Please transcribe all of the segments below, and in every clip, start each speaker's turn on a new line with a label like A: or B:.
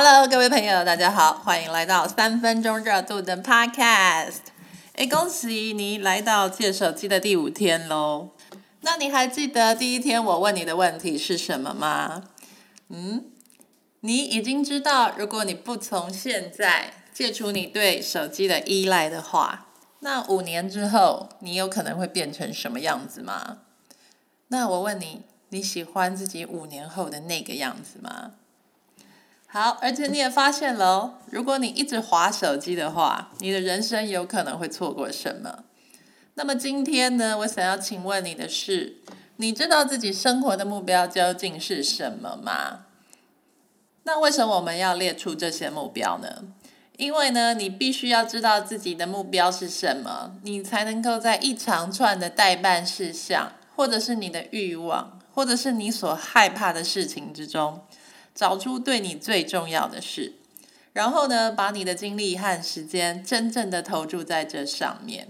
A: Hello，各位朋友，大家好，欢迎来到三分钟热度的 Podcast。哎，恭喜你来到借手机的第五天喽！那你还记得第一天我问你的问题是什么吗？嗯，你已经知道，如果你不从现在戒除你对手机的依赖的话，那五年之后你有可能会变成什么样子吗？那我问你，你喜欢自己五年后的那个样子吗？好，而且你也发现了哦，如果你一直划手机的话，你的人生有可能会错过什么。那么今天呢，我想要请问你的是，你知道自己生活的目标究竟是什么吗？那为什么我们要列出这些目标呢？因为呢，你必须要知道自己的目标是什么，你才能够在一长串的代办事项，或者是你的欲望，或者是你所害怕的事情之中。找出对你最重要的事，然后呢，把你的精力和时间真正的投注在这上面。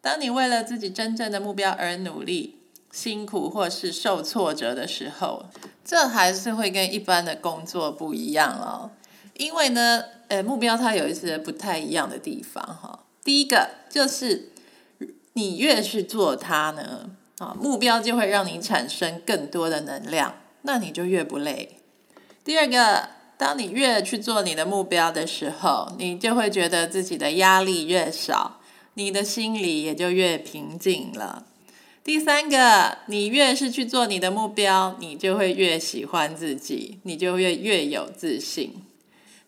A: 当你为了自己真正的目标而努力、辛苦或是受挫折的时候，这还是会跟一般的工作不一样哦。因为呢，呃，目标它有一些不太一样的地方哈。第一个就是，你越去做它呢，啊，目标就会让你产生更多的能量，那你就越不累。第二个，当你越去做你的目标的时候，你就会觉得自己的压力越少，你的心里也就越平静了。第三个，你越是去做你的目标，你就会越喜欢自己，你就会越有自信。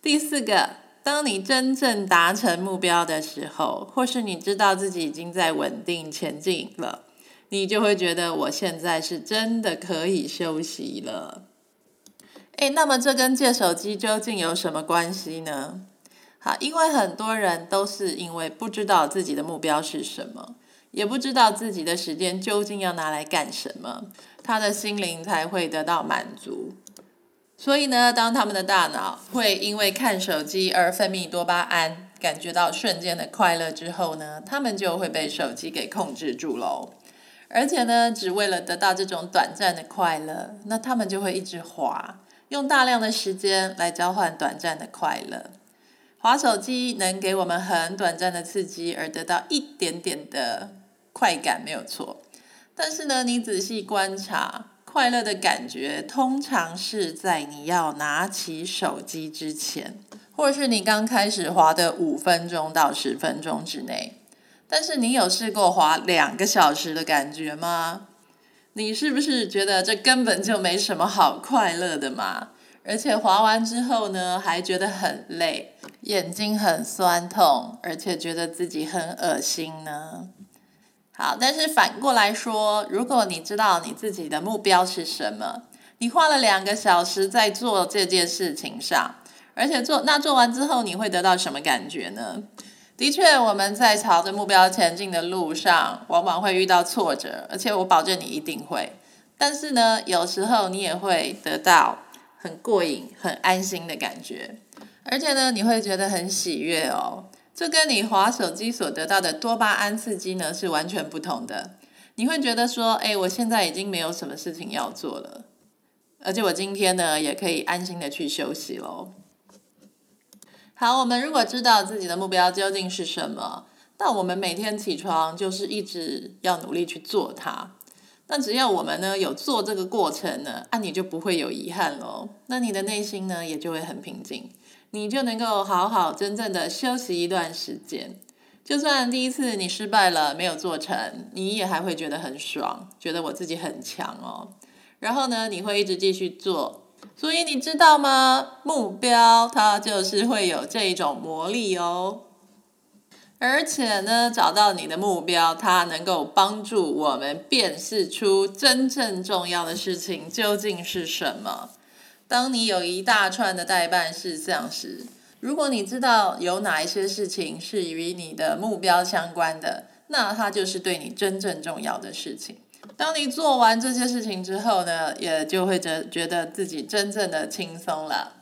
A: 第四个，当你真正达成目标的时候，或是你知道自己已经在稳定前进了，你就会觉得我现在是真的可以休息了。哎，那么这跟借手机究竟有什么关系呢？好，因为很多人都是因为不知道自己的目标是什么，也不知道自己的时间究竟要拿来干什么，他的心灵才会得到满足。所以呢，当他们的大脑会因为看手机而分泌多巴胺，感觉到瞬间的快乐之后呢，他们就会被手机给控制住喽。而且呢，只为了得到这种短暂的快乐，那他们就会一直滑。用大量的时间来交换短暂的快乐，滑手机能给我们很短暂的刺激，而得到一点点的快感，没有错。但是呢，你仔细观察，快乐的感觉通常是在你要拿起手机之前，或者是你刚开始滑的五分钟到十分钟之内。但是你有试过滑两个小时的感觉吗？你是不是觉得这根本就没什么好快乐的嘛？而且滑完之后呢，还觉得很累，眼睛很酸痛，而且觉得自己很恶心呢。好，但是反过来说，如果你知道你自己的目标是什么，你花了两个小时在做这件事情上，而且做那做完之后，你会得到什么感觉呢？的确，我们在朝着目标前进的路上，往往会遇到挫折，而且我保证你一定会。但是呢，有时候你也会得到很过瘾、很安心的感觉，而且呢，你会觉得很喜悦哦。这跟你滑手机所得到的多巴胺刺激呢是完全不同的。你会觉得说，哎，我现在已经没有什么事情要做了，而且我今天呢也可以安心的去休息喽。好，我们如果知道自己的目标究竟是什么，那我们每天起床就是一直要努力去做它。那只要我们呢有做这个过程呢，啊，你就不会有遗憾喽。那你的内心呢也就会很平静，你就能够好好真正的休息一段时间。就算第一次你失败了没有做成，你也还会觉得很爽，觉得我自己很强哦。然后呢，你会一直继续做。所以你知道吗？目标它就是会有这种魔力哦，而且呢，找到你的目标，它能够帮助我们辨识出真正重要的事情究竟是什么。当你有一大串的代办事项时，如果你知道有哪一些事情是与你的目标相关的，那它就是对你真正重要的事情。当你做完这些事情之后呢，也就会觉觉得自己真正的轻松了。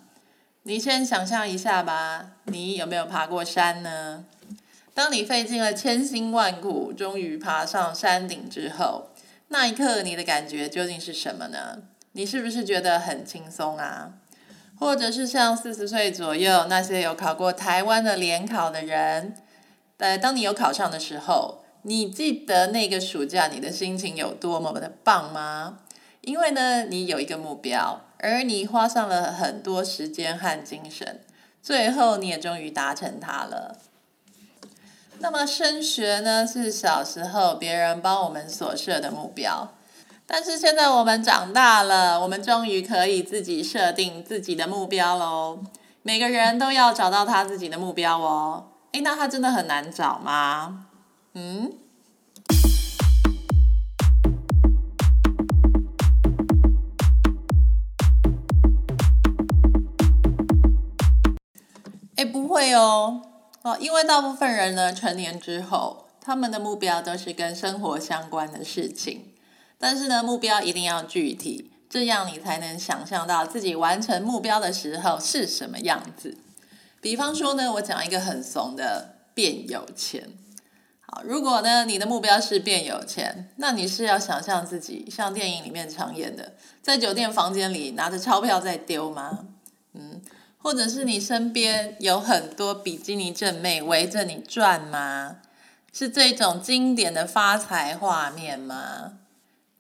A: 你先想象一下吧，你有没有爬过山呢？当你费尽了千辛万苦，终于爬上山顶之后，那一刻你的感觉究竟是什么呢？你是不是觉得很轻松啊？或者是像四十岁左右那些有考过台湾的联考的人，呃，当你有考上的时候，你记得那个暑假你的心情有多么的棒吗？因为呢，你有一个目标，而你花上了很多时间和精神，最后你也终于达成它了。那么升学呢，是小时候别人帮我们所设的目标。但是现在我们长大了，我们终于可以自己设定自己的目标喽。每个人都要找到他自己的目标哦。诶，那他真的很难找吗？嗯？诶，不会哦。哦，因为大部分人呢，成年之后，他们的目标都是跟生活相关的事情。但是呢，目标一定要具体，这样你才能想象到自己完成目标的时候是什么样子。比方说呢，我讲一个很怂的，变有钱。好，如果呢你的目标是变有钱，那你是要想象自己像电影里面常演的，在酒店房间里拿着钞票在丢吗？嗯，或者是你身边有很多比基尼正妹围着你转吗？是这种经典的发财画面吗？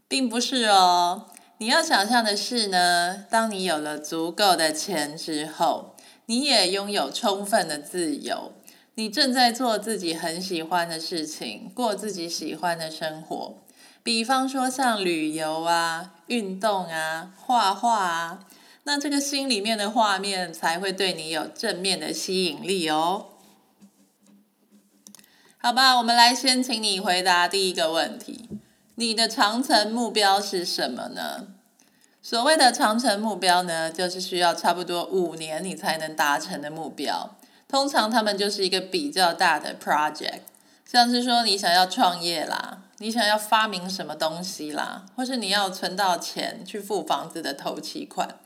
A: 并不是哦，你要想象的是呢，当你有了足够的钱之后，你也拥有充分的自由，你正在做自己很喜欢的事情，过自己喜欢的生活。比方说像旅游啊、运动啊、画画啊，那这个心里面的画面才会对你有正面的吸引力哦。好吧，我们来先请你回答第一个问题。你的长程目标是什么呢？所谓的长程目标呢，就是需要差不多五年你才能达成的目标。通常他们就是一个比较大的 project，像是说你想要创业啦，你想要发明什么东西啦，或是你要存到钱去付房子的头期款，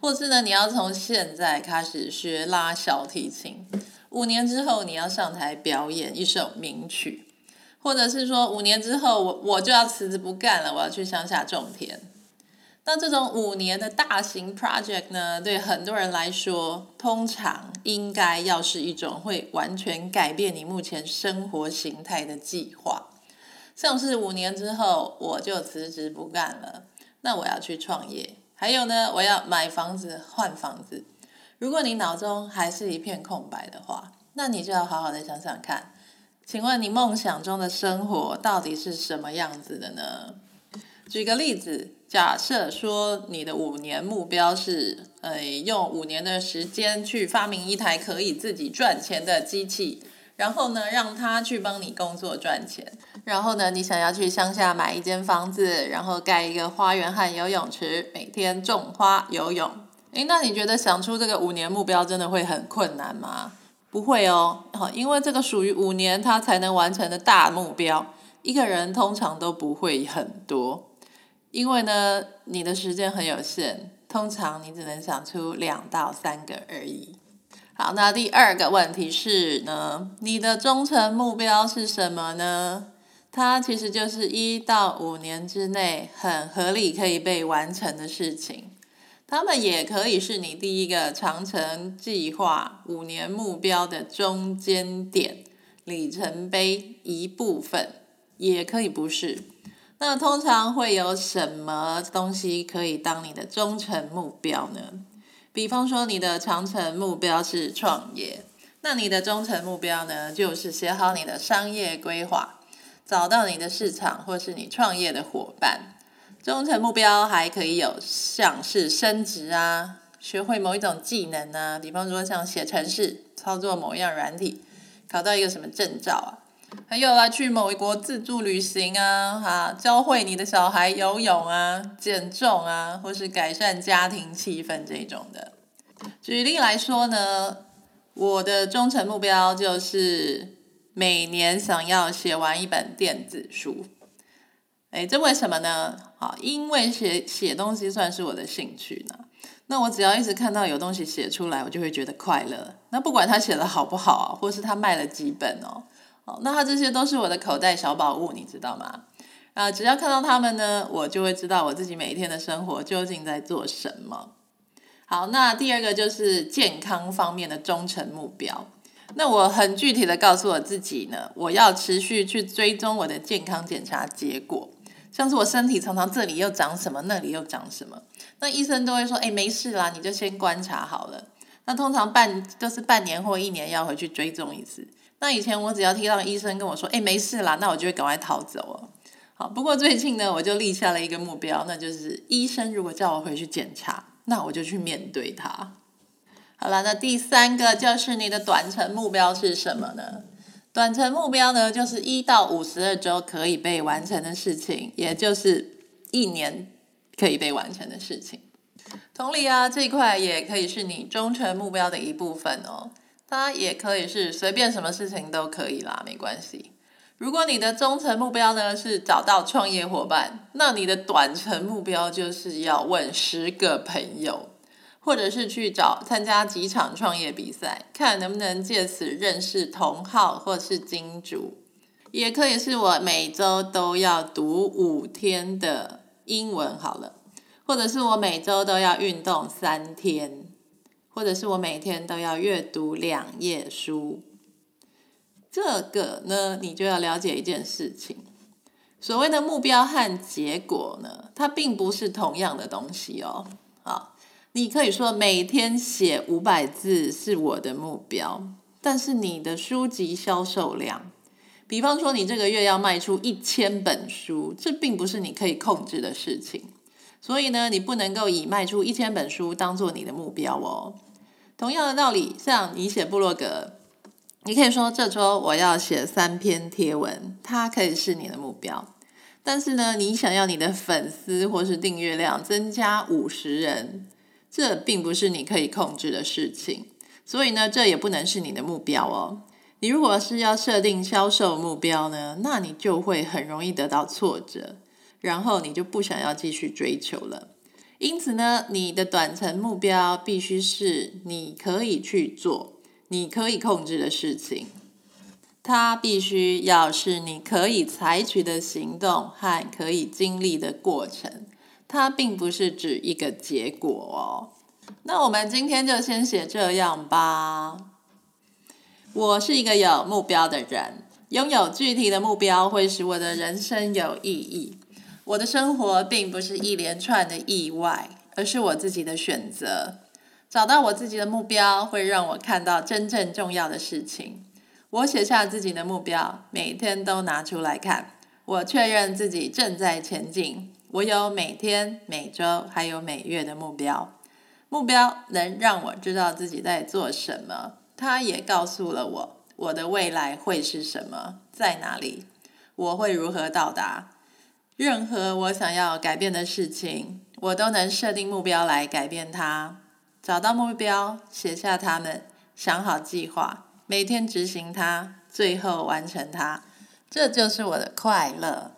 A: 或是呢你要从现在开始学拉小提琴，五年之后你要上台表演一首名曲。或者是说五年之后我我就要辞职不干了，我要去乡下种田。那这种五年的大型 project 呢，对很多人来说，通常应该要是一种会完全改变你目前生活形态的计划。像是五年之后我就辞职不干了，那我要去创业。还有呢，我要买房子换房子。如果你脑中还是一片空白的话，那你就要好好的想想看。请问你梦想中的生活到底是什么样子的呢？举个例子，假设说你的五年目标是，呃，用五年的时间去发明一台可以自己赚钱的机器，然后呢，让它去帮你工作赚钱，然后呢，你想要去乡下买一间房子，然后盖一个花园和游泳池，每天种花游泳。诶，那你觉得想出这个五年目标真的会很困难吗？不会哦，好，因为这个属于五年他才能完成的大目标，一个人通常都不会很多，因为呢，你的时间很有限，通常你只能想出两到三个而已。好，那第二个问题是呢，你的忠诚目标是什么呢？它其实就是一到五年之内很合理可以被完成的事情。他们也可以是你第一个长城计划五年目标的中间点里程碑一部分，也可以不是。那通常会有什么东西可以当你的中程目标呢？比方说，你的长程目标是创业，那你的中程目标呢，就是写好你的商业规划，找到你的市场或是你创业的伙伴。中程目标还可以有像是升职啊，学会某一种技能啊，比方说像写程式、操作某样软体，考到一个什么证照啊，还有啊去某一国自助旅行啊，哈，教会你的小孩游泳啊、减重啊，或是改善家庭气氛这种的。举例来说呢，我的中程目标就是每年想要写完一本电子书。哎，这为什么呢？好，因为写写东西算是我的兴趣呢。那我只要一直看到有东西写出来，我就会觉得快乐。那不管他写的好不好，啊或是他卖了几本哦，哦，那它这些都是我的口袋小宝物，你知道吗？啊，只要看到它们呢，我就会知道我自己每一天的生活究竟在做什么。好，那第二个就是健康方面的忠诚目标。那我很具体的告诉我自己呢，我要持续去追踪我的健康检查结果，像是我身体常常这里又长什么，那里又长什么，那医生都会说，哎，没事啦，你就先观察好了。那通常半都是半年或一年要回去追踪一次。那以前我只要听到医生跟我说，哎，没事啦，那我就会赶快逃走哦。好，不过最近呢，我就立下了一个目标，那就是医生如果叫我回去检查，那我就去面对他。好了，那第三个就是你的短程目标是什么呢？短程目标呢，就是一到五十二周可以被完成的事情，也就是一年可以被完成的事情。同理啊，这一块也可以是你忠诚目标的一部分哦。它也可以是随便什么事情都可以啦，没关系。如果你的中层目标呢是找到创业伙伴，那你的短程目标就是要问十个朋友。或者是去找参加几场创业比赛，看能不能借此认识同好或是金主，也可以是我每周都要读五天的英文好了，或者是我每周都要运动三天，或者是我每天都要阅读两页书。这个呢，你就要了解一件事情，所谓的目标和结果呢，它并不是同样的东西哦。好。你可以说每天写五百字是我的目标，但是你的书籍销售量，比方说你这个月要卖出一千本书，这并不是你可以控制的事情。所以呢，你不能够以卖出一千本书当做你的目标哦。同样的道理，像你写部落格，你可以说这周我要写三篇贴文，它可以是你的目标。但是呢，你想要你的粉丝或是订阅量增加五十人。这并不是你可以控制的事情，所以呢，这也不能是你的目标哦。你如果是要设定销售目标呢，那你就会很容易得到挫折，然后你就不想要继续追求了。因此呢，你的短程目标必须是你可以去做、你可以控制的事情，它必须要是你可以采取的行动和可以经历的过程。它并不是指一个结果哦。那我们今天就先写这样吧。我是一个有目标的人，拥有具体的目标会使我的人生有意义。我的生活并不是一连串的意外，而是我自己的选择。找到我自己的目标，会让我看到真正重要的事情。我写下自己的目标，每天都拿出来看，我确认自己正在前进。我有每天、每周还有每月的目标，目标能让我知道自己在做什么，它也告诉了我我的未来会是什么，在哪里，我会如何到达。任何我想要改变的事情，我都能设定目标来改变它。找到目标，写下它们，想好计划，每天执行它，最后完成它，这就是我的快乐。